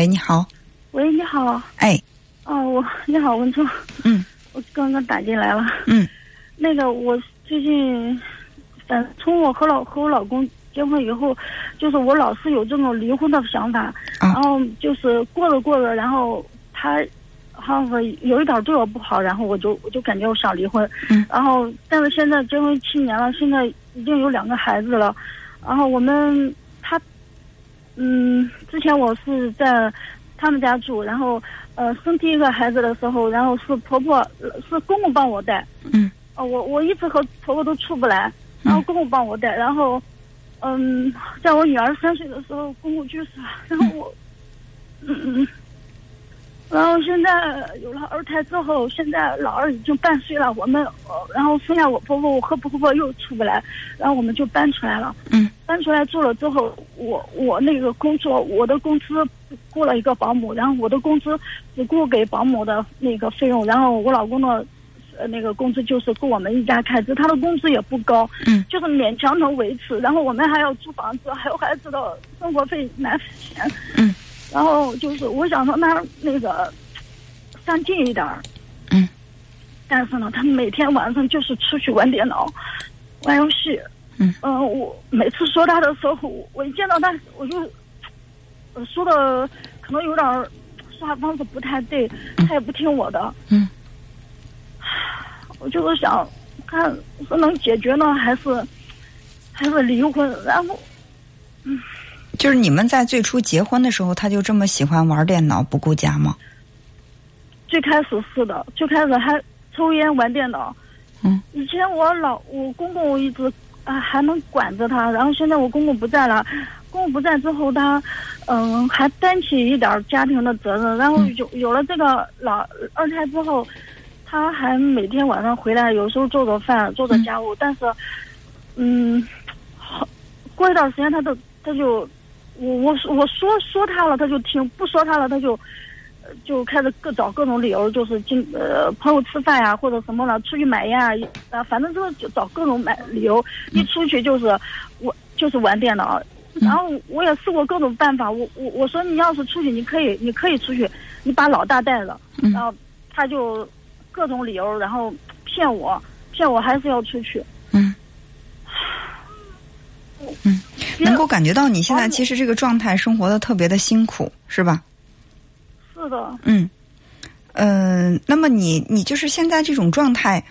喂，你好。喂，你好。哎。哦，我你好，文聪。嗯。我刚刚打进来了。嗯。那个，我最近，嗯，从我和老和我老公结婚以后，就是我老是有这种离婚的想法。啊。然后就是过着过着，然后他，好像有一点对我不好，然后我就我就感觉我想离婚。嗯。然后，但是现在结婚七年了，现在已经有两个孩子了。然后我们他，嗯，之前我是在他们家住，然后呃生第一个孩子的时候，然后是婆婆是公公帮我带，嗯，呃我我一直和婆婆都出不来，然后公公帮我带，然后嗯，在我女儿三岁的时候，公公去世了，然后我，嗯嗯。然后现在有了二胎之后，现在老二已经半岁了，我们呃，然后剩下我婆婆，我和婆婆又出不来，然后我们就搬出来了。嗯。搬出来住了之后，我我那个工作，我的工资雇了一个保姆，然后我的工资只雇给保姆的那个费用，然后我老公的呃那个工资就是够我们一家开支，他的工资也不高，嗯，就是勉强能维持。然后我们还要租房子，还有孩子的生活费奶粉钱，嗯。然后就是我想让他那个上进一点儿，嗯，但是呢，他每天晚上就是出去玩电脑、玩游戏，嗯，嗯，我每次说他的时候，我一见到他，我就说的可能有点说话方式不太对，他也不听我的，嗯，我就是想看是能解决呢，还是还是离婚，然后，嗯。就是你们在最初结婚的时候，他就这么喜欢玩电脑不顾家吗？最开始是的，最开始还抽烟玩电脑。嗯。以前我老我公公一直啊还能管着他，然后现在我公公不在了，公公不在之后，他嗯还担起一点家庭的责任，然后有有了这个老二胎之后，他还每天晚上回来，有时候做做饭做做家务，但是嗯，好过一段时间他都他就。我我我说说他了，他就听；不说他了，他就就开始各找各种理由，就是经呃朋友吃饭呀，或者什么了，出去买烟啊，反正就是就找各种买理由。一出去就是我就是玩电脑，然后我也试过各种办法。我我我说你要是出去，你可以你可以出去，你把老大带着。然后他就各种理由，然后骗我，骗我还是要出去。嗯。嗯，能够感觉到你现在其实这个状态生活的特别的辛苦，是吧？是的。嗯，呃，那么你你就是现在这种状态，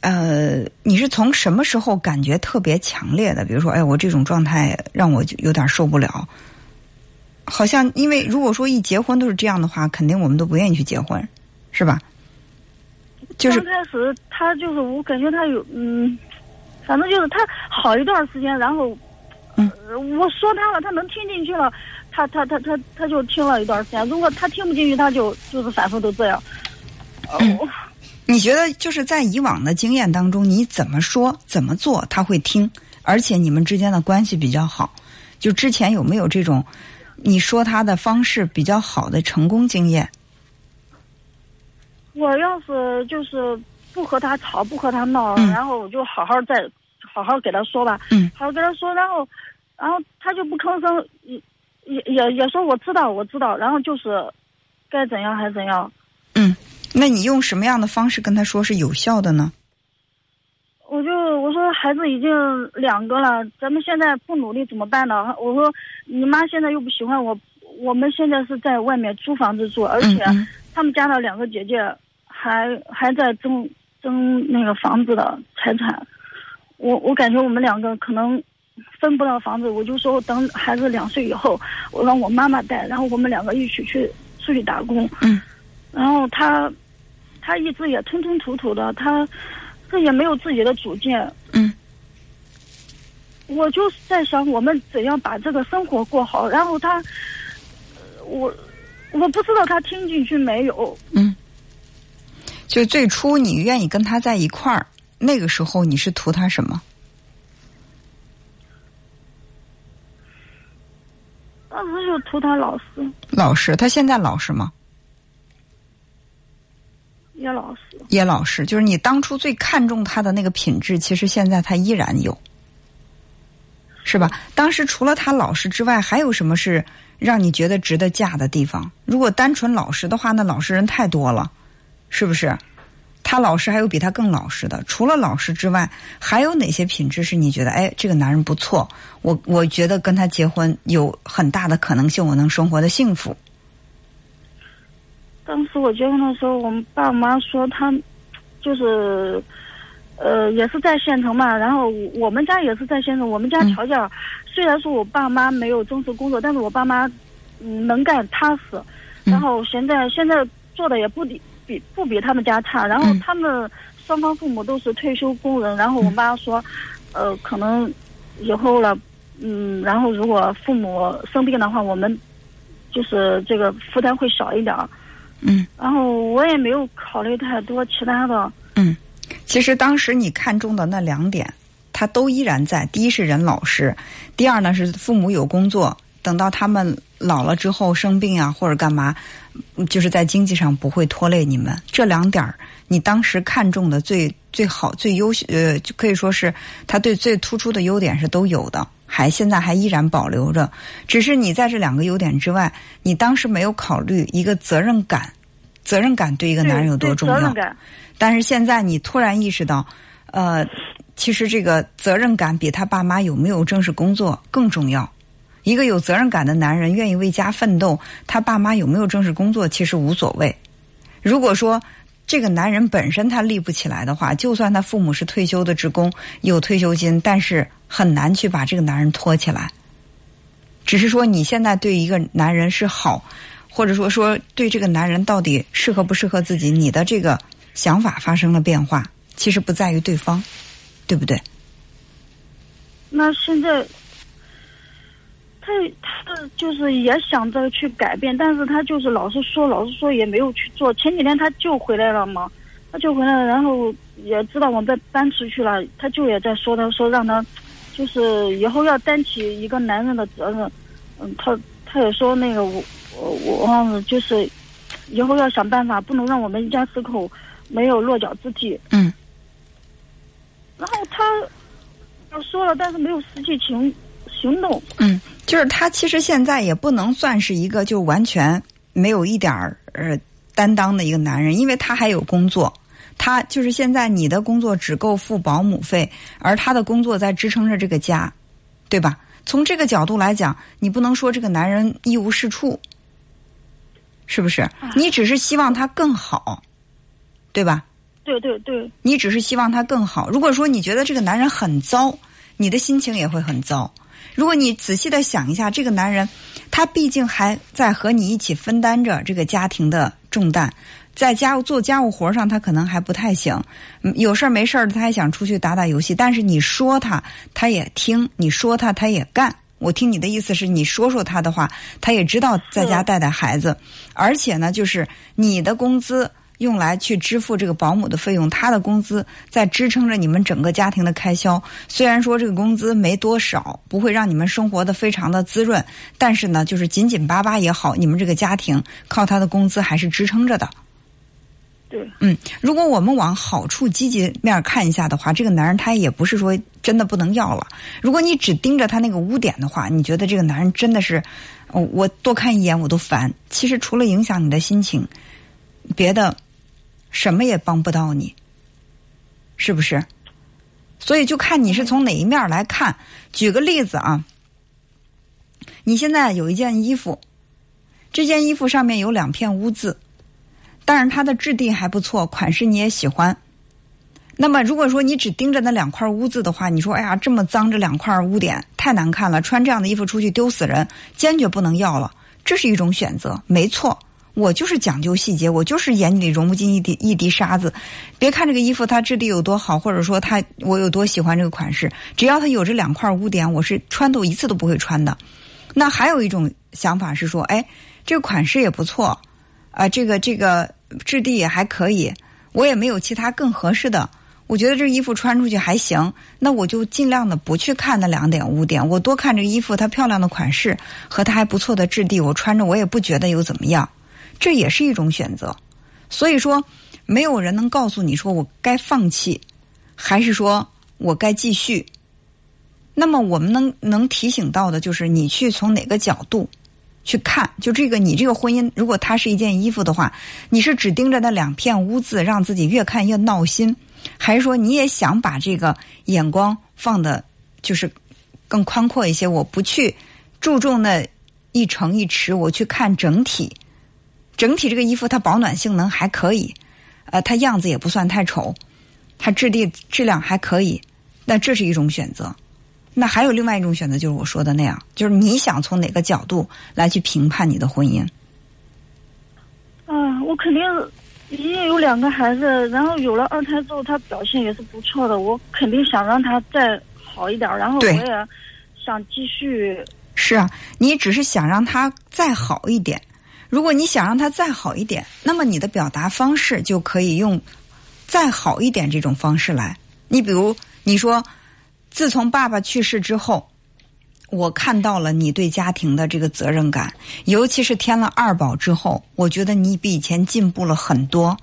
呃，你是从什么时候感觉特别强烈的？比如说，哎，我这种状态让我有点受不了。好像因为如果说一结婚都是这样的话，肯定我们都不愿意去结婚，是吧？就是刚开始他就是我感觉他有嗯，反正就是他好一段时间，然后。嗯，我说他了，他能听进去了，他他他他他就听了一段时间。如果他听不进去，他就就是反复都这样。嗯，你觉得就是在以往的经验当中，你怎么说怎么做他会听，而且你们之间的关系比较好？就之前有没有这种你说他的方式比较好的成功经验？我要是就是不和他吵，不和他闹，然后我就好好再好好给他说吧。嗯，好好给他说，然后。然后他就不吭声，也也也也说我知道我知道，然后就是该怎样还怎样。嗯，那你用什么样的方式跟他说是有效的呢？我就我说孩子已经两个了，咱们现在不努力怎么办呢？我说你妈现在又不喜欢我，我们现在是在外面租房子住，而且他们家的两个姐姐还还在争争那个房子的财产。我我感觉我们两个可能。分不到房子，我就说等孩子两岁以后，我让我妈妈带，然后我们两个一起去出去打工。嗯，然后他，他一直也吞吞吐吐的，他这也没有自己的主见。嗯，我就在想我们怎样把这个生活过好。然后他，我我不知道他听进去没有。嗯，就最初你愿意跟他在一块儿，那个时候你是图他什么？当他老实，老实。他现在老实吗？也老实，也老实。就是你当初最看重他的那个品质，其实现在他依然有，是吧？当时除了他老实之外，还有什么是让你觉得值得嫁的地方。如果单纯老实的话，那老实人太多了，是不是？他老实，还有比他更老实的。除了老实之外，还有哪些品质是你觉得，哎，这个男人不错？我我觉得跟他结婚有很大的可能性，我能生活的幸福。当时我结婚的时候，我们爸妈说他就是，呃，也是在县城嘛。然后我们家也是在县城。我们家条件虽然说我爸妈没有正式工作，但是我爸妈嗯能干踏实。然后现在现在做的也不比比不比他们家差。然后他们双方父母都是退休工人。然后我妈说，呃，可能以后了，嗯，然后如果父母生病的话，我们就是这个负担会少一点。嗯，然后我也没有考虑太多其他的。嗯，其实当时你看中的那两点，他都依然在。第一是人老实，第二呢是父母有工作，等到他们老了之后生病啊或者干嘛，就是在经济上不会拖累你们。这两点儿你当时看中的最最好最优秀呃，就可以说是他对最突出的优点是都有的。还现在还依然保留着，只是你在这两个优点之外，你当时没有考虑一个责任感，责任感对一个男人有多重要？但是现在你突然意识到，呃，其实这个责任感比他爸妈有没有正式工作更重要。一个有责任感的男人愿意为家奋斗，他爸妈有没有正式工作其实无所谓。如果说这个男人本身他立不起来的话，就算他父母是退休的职工，有退休金，但是。很难去把这个男人拖起来，只是说你现在对一个男人是好，或者说说对这个男人到底适合不适合自己，你的这个想法发生了变化，其实不在于对方，对不对？那现在他他就是也想着去改变，但是他就是老是说，老是说也没有去做。前几天他就回来了嘛，他就回来了，然后也知道我们搬出去了，他就也在说，他说让他。就是以后要担起一个男人的责任，嗯，他他也说那个我我我就是以后要想办法，不能让我们一家四口没有落脚之地。嗯。然后他他说了，但是没有实际行行动。嗯，就是他其实现在也不能算是一个就完全没有一点儿呃担当的一个男人，因为他还有工作。他就是现在，你的工作只够付保姆费，而他的工作在支撑着这个家，对吧？从这个角度来讲，你不能说这个男人一无是处，是不是？你只是希望他更好，对吧？对对对。你只是希望他更好。如果说你觉得这个男人很糟，你的心情也会很糟。如果你仔细的想一下，这个男人，他毕竟还在和你一起分担着这个家庭的重担。在家务做家务活上，他可能还不太行。有事儿没事儿的，他还想出去打打游戏。但是你说他，他也听；你说他，他也干。我听你的意思是你说说他的话，他也知道在家带带孩子。而且呢，就是你的工资用来去支付这个保姆的费用，他的工资在支撑着你们整个家庭的开销。虽然说这个工资没多少，不会让你们生活的非常的滋润，但是呢，就是紧紧巴巴也好，你们这个家庭靠他的工资还是支撑着的。对，嗯，如果我们往好处积极面看一下的话，这个男人他也不是说真的不能要了。如果你只盯着他那个污点的话，你觉得这个男人真的是，我多看一眼我都烦。其实除了影响你的心情，别的什么也帮不到你，是不是？所以就看你是从哪一面来看。举个例子啊，你现在有一件衣服，这件衣服上面有两片污渍。但是它的质地还不错，款式你也喜欢。那么如果说你只盯着那两块污渍的话，你说哎呀这么脏，这两块污点太难看了，穿这样的衣服出去丢死人，坚决不能要了。这是一种选择，没错。我就是讲究细节，我就是眼里融不进一滴一滴沙子。别看这个衣服它质地有多好，或者说它我有多喜欢这个款式，只要它有这两块污点，我是穿都一次都不会穿的。那还有一种想法是说，哎，这个款式也不错，啊，这个这个。质地也还可以，我也没有其他更合适的。我觉得这衣服穿出去还行，那我就尽量的不去看那两点污点，我多看这个衣服它漂亮的款式和它还不错的质地，我穿着我也不觉得有怎么样，这也是一种选择。所以说，没有人能告诉你说我该放弃，还是说我该继续。那么我们能能提醒到的就是你去从哪个角度去看，就这个你这个婚姻，如果它是一件衣服的话，你是只盯着那两片污渍，让自己越看越闹心，还是说你也想把这个眼光放的，就是更宽阔一些？我不去注重那一城一池，我去看整体。整体这个衣服它保暖性能还可以，呃，它样子也不算太丑，它质地质量还可以，那这是一种选择。那还有另外一种选择，就是我说的那样，就是你想从哪个角度来去评判你的婚姻？啊，我肯定已经有两个孩子，然后有了二胎之后，他表现也是不错的，我肯定想让他再好一点，然后我也想继续。是啊，你只是想让他再好一点。如果你想让他再好一点，那么你的表达方式就可以用再好一点这种方式来。你比如你说。自从爸爸去世之后，我看到了你对家庭的这个责任感，尤其是添了二宝之后，我觉得你比以前进步了很多。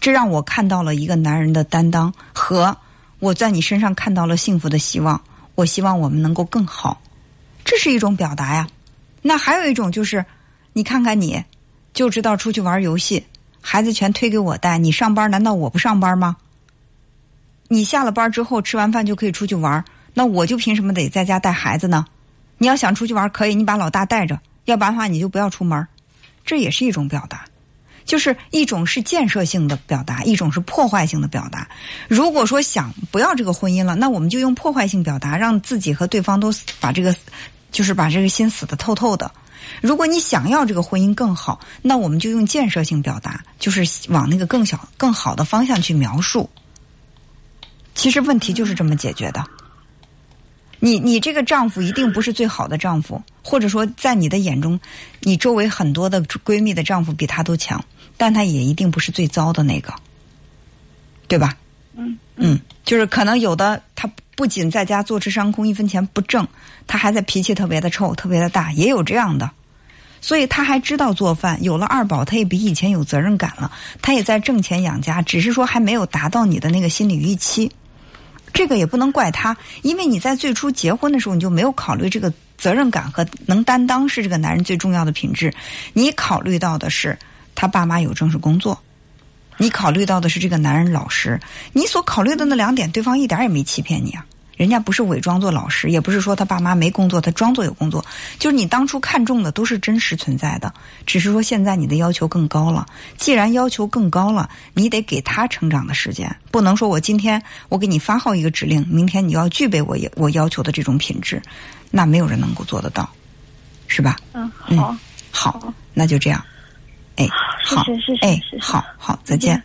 这让我看到了一个男人的担当，和我在你身上看到了幸福的希望。我希望我们能够更好，这是一种表达呀。那还有一种就是，你看看你，就知道出去玩游戏，孩子全推给我带。你上班难道我不上班吗？你下了班之后吃完饭就可以出去玩。那我就凭什么得在家带孩子呢？你要想出去玩可以，你把老大带着；要不然的话，你就不要出门。这也是一种表达，就是一种是建设性的表达，一种是破坏性的表达。如果说想不要这个婚姻了，那我们就用破坏性表达，让自己和对方都把这个，就是把这个心死的透透的。如果你想要这个婚姻更好，那我们就用建设性表达，就是往那个更小、更好的方向去描述。其实问题就是这么解决的。你你这个丈夫一定不是最好的丈夫，或者说在你的眼中，你周围很多的闺蜜的丈夫比他都强，但他也一定不是最糟的那个，对吧？嗯嗯，就是可能有的他不仅在家坐吃山空一分钱不挣，他还在脾气特别的臭，特别的大，也有这样的。所以他还知道做饭，有了二宝，他也比以前有责任感了，他也在挣钱养家，只是说还没有达到你的那个心理预期。这个也不能怪他，因为你在最初结婚的时候，你就没有考虑这个责任感和能担当是这个男人最重要的品质。你考虑到的是他爸妈有正式工作，你考虑到的是这个男人老实。你所考虑的那两点，对方一点也没欺骗你啊。人家不是伪装做老师，也不是说他爸妈没工作，他装作有工作。就是你当初看中的都是真实存在的，只是说现在你的要求更高了。既然要求更高了，你得给他成长的时间，不能说我今天我给你发号一个指令，明天你要具备我我要求的这种品质，那没有人能够做得到，是吧？嗯，好，好，那就这样。哎，好，哎，好好，再见。